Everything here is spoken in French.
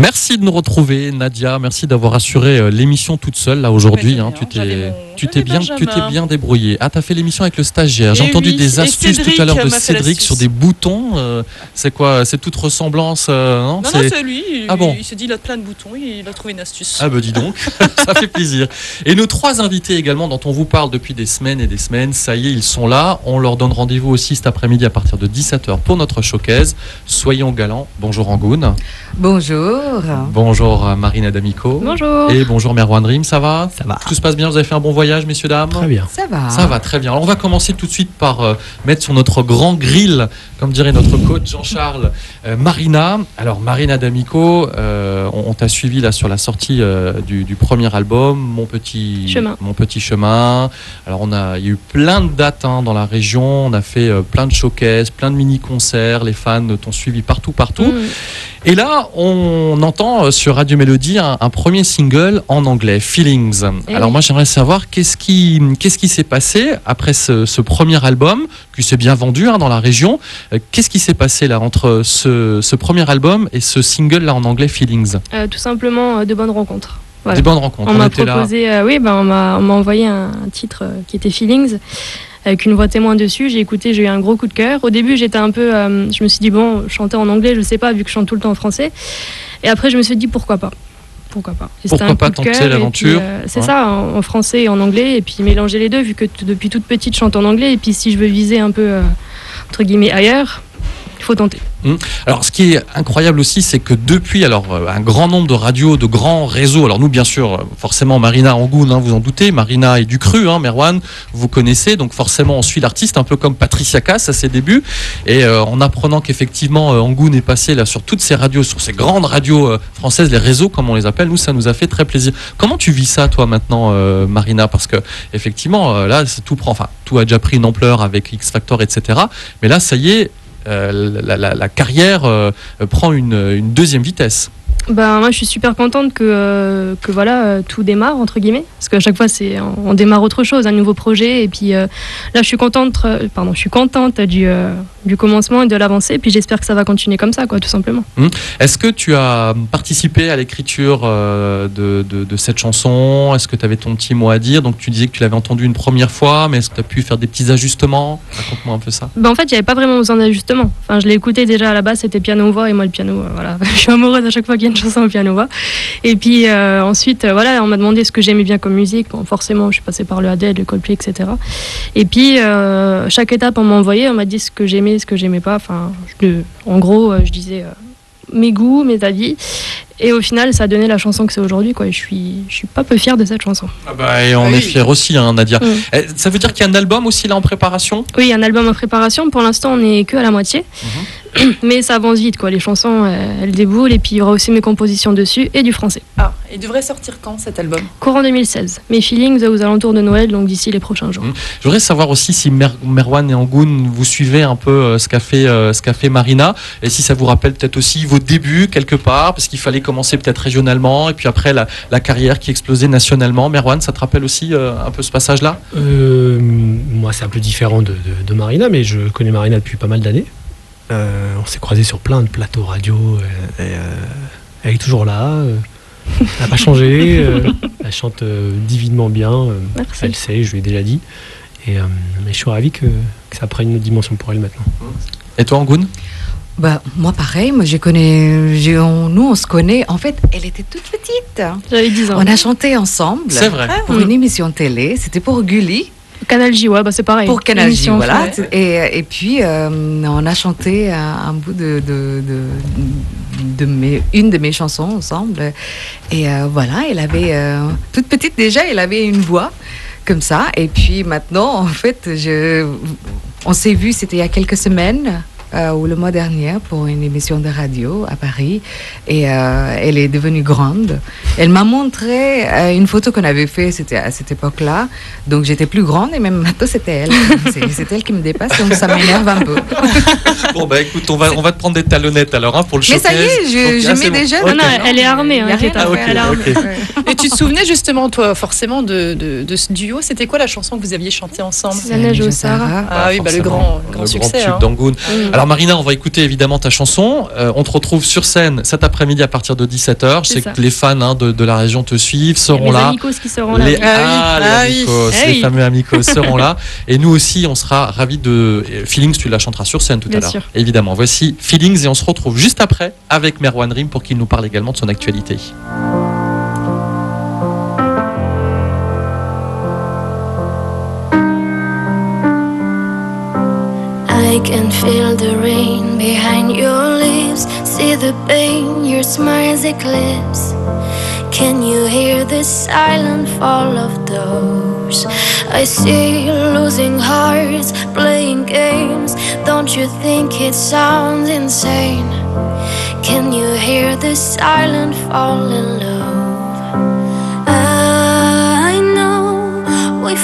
Merci de nous retrouver, Nadia. Merci d'avoir assuré euh, l'émission toute seule là aujourd'hui. Hein. Tu t'es, tu t'es bien, tu t'es bien débrouillé. Ah, t'as fait l'émission avec le stagiaire. J'ai Et entendu oui, des astuces Cédric tout à l'heure de Cédric sur des boutons. Euh, c'est quoi C'est toute ressemblance euh, Non, Non, c'est- lui. Il, Ah bon il s'est dit, il a plein de boutons, il a trouvé une astuce. Ah bah dis donc, ça fait plaisir. Et nos trois invités également, dont on vous parle depuis des semaines et des semaines, ça y est, ils sont là. On leur donne rendez-vous aussi cet après-midi à partir de 17h pour notre showcase. Soyons galants. Bonjour Angoun. Bonjour. Bonjour euh, Marina D'Amico. Bonjour. Et bonjour Merwan Dream, ça va? Ça va. Tout se passe bien? Vous avez fait un bon voyage, messieurs, dames Très bien. Ça va. Ça va très bien. Alors on va commencer tout de suite par euh, mettre sur notre grand grill, comme dirait notre coach Jean-Charles, euh, Marina. Alors Marina D'Amico, euh, on, on t'a suivi là sur la sortie euh, du, du premier album, Mon petit Chemin. Mon petit chemin. Alors on a, il y a eu plein de dates hein, dans la région. On a fait euh, plein de showcases, plein de mini-concerts. Les fans t'ont suivi partout, partout. Mm. Et là, on entend euh, sur Radio Mélodie un, un premier single en anglais, Feelings. Eh Alors oui. moi, j'aimerais savoir qu'est-ce qui, qu'est-ce qui s'est passé après ce, ce premier album, qui s'est bien vendu hein, dans la région? Euh, Qu'est-ce qui s'est passé là entre ce, ce premier album et ce single là en anglais, Feelings? Euh, tout simplement euh, de bonnes rencontres. Voilà. Des bonnes rencontres. On m'a là. proposé, euh, oui, ben, on m'a envoyé un, un titre qui était Feelings, avec une voix témoin dessus. J'ai écouté, j'ai eu un gros coup de cœur. Au début, j'étais un peu, euh, je me suis dit bon, chanter en anglais, je sais pas, vu que je chante tout le temps en français. Et après, je me suis dit pourquoi pas? Pourquoi pas Pourquoi un pas tenter l'aventure euh, C'est Ouais. ça, en, en français et en anglais, et puis mélanger les deux, vu que depuis toute petite, je chante en anglais. Et puis si je veux viser un peu, euh, entre guillemets, ailleurs, il tenter. Alors, ce qui est incroyable aussi, c'est que depuis, alors, euh, un grand nombre de radios, de grands réseaux, alors nous, bien sûr, euh, forcément, Marina Angoun, hein, vous en doutez, Marina est du cru, hein, Merwan, vous connaissez, donc forcément, on suit l'artiste, un peu comme Patricia Cass à ses débuts, et euh, en apprenant qu'effectivement, Angoun est passé là sur toutes ces radios, sur ces grandes radios françaises, les réseaux, comme on les appelle, nous, ça nous a fait très plaisir. Comment tu vis ça, toi, maintenant, Marina? Parce que, effectivement, là, tout prend, enfin, tout a déjà pris une ampleur avec X Factor, etc., mais là, ça y est, la, la- carrière euh, prend une, deuxième vitesse. Ben, moi, je suis super contente que, euh, que voilà, euh, tout démarre, entre guillemets. Parce qu'à chaque fois, c'est, on, démarre autre chose, un nouveau projet. Et puis euh, là, je suis contente, euh, pardon, je suis contente du, euh, du commencement et de l'avancée. Et puis j'espère que ça va continuer comme ça, quoi, tout simplement. Est-ce que tu as participé à l'écriture euh, de, de- de cette chanson? Est-ce que tu avais ton petit mot à dire? Donc tu disais que tu l'avais entendu une première fois, mais est-ce que tu as pu faire des petits ajustements? Raconte-moi un peu ça. Ben, en fait, il n'y avait pas vraiment besoin d'ajustement. Enfin, je l'ai écouté déjà à la base, c'était piano-voix. Et moi, le piano, euh, voilà, je suis amoureuse à chaque fois qu'il y a une chanson au piano-voix. Et puis euh, ensuite, voilà, on m'a demandé ce que j'aimais bien comme musique. Bon, forcément, je suis passée par le Adele, le Coldplay, etc. Et puis, chaque étape, on m'a envoyé, on m'a dit ce que j'aimais, ce que j'aimais pas. Enfin, je- en gros, euh, je disais euh, mes goûts, mes avis. Et au final, ça a donné la chanson que c'est aujourd'hui. Quoi. Je suis, je suis pas peu fière de cette chanson. et on Ah oui. est fiers aussi, hein, Nadia. Mm. Eh, Ça veut dire qu'il y a un album aussi là en préparation? Oui, il y a un album en préparation. Pour l'instant, on n'est que à la moitié. Mais ça avance vite, quoi. Les chansons, euh, elles déboulent. Et puis, il y aura aussi mes compositions dessus et du français. Ah, il devrait sortir quand cet album? Courant 2016. Mes feelings aux alentours de Noël, donc d'ici les prochains jours. Je voudrais savoir aussi si Mer- Merwan et Angoun, vous suivez un peu euh, ce qu'a fait, euh, ce qu'a fait Marina, et si ça vous rappelle peut-être aussi vos débuts quelque part, parce qu'il fallait commencer peut-être régionalement, et puis après la, la carrière qui explosait nationalement. Merwan, ça te rappelle aussi euh, un peu ce passage-là? Euh, moi, c'est un peu différent de, de- de Marina, mais je connais Marina depuis pas mal d'années. Euh, on s'est croisés sur plein de plateaux radio. euh, et, euh, elle est toujours là. euh, elle n'a pas changé. euh, elle chante euh, divinement bien. euh, Merci. elle sait, je lui ai déjà dit. Et, euh, mais je suis ravi que, que ça prenne une autre dimension pour elle maintenant. Et toi, Angoun? Bah, moi, pareil, moi, je connais. j'ai- on- nous, on se connaît. En fait, elle était toute petite. J'avais 10 ans. On a chanté ensemble C'est vrai. pour Mm. une émission télé. C'était pour Gulli, Canal J, ouais, bah, c'est pareil. pour Canal J, voilà. Et, et puis, euh, on a chanté un, un bout de, de, de- de mes, une de mes chansons ensemble. Et euh, voilà, elle avait. euh, toute petite déjà, elle avait une voix comme ça. Et puis maintenant, en fait, je, on s'est vu, c'était il y a quelques semaines. Euh, ou le mois dernier pour une émission de radio à Paris et euh, elle est devenue grande. Elle m'a montré euh, une photo qu'on avait fait, c'était à cette époque-là. Donc j'étais plus grande et même maintenant c'était elle. C'est elle qui me dépasse, donc ça m'énerve un peu. Bon, bah écoute, on va, on va te prendre des talonnettes alors hein, pour le Mais showcase. ça y est, je, Donc, je ah, mets bon. déjà. Non, non, elle est armée, hein, Y a rien Keta. à ok, faire. Elle est armée. ok. Ouais. Et tu te souvenais justement, toi, forcément, de, de, de ce duo? C'était quoi la chanson que vous aviez chantée ensemble? C'est la neige au Sahara. Ah oui, bah, le grand- grand Le succès, hein. Alors, Marina, on va écouter évidemment ta chanson. Euh, on te retrouve sur scène cet après-midi à partir de 17h. Je sais ça. que les fans hein, de, de la région te suivent, seront les là. amicos qui seront là. Les, ah, les Ah oui. amicos, Ah les fameux amicos seront là. Et nous aussi, on sera ravis de. et Feelings, tu la chanteras sur scène tout Bien à l'heure. Évidemment. Voici Feelings et on se retrouve juste après avec Merwan Rim pour qu'il nous parle également de son actualité. I can feel the rain behind your lips. See the pain your smile's eclipse. Can you hear the silent fall of doors? I see losing hearts, playing games. Don't you think it sounds insane? Can you hear the silent fall in love? Uh, I know we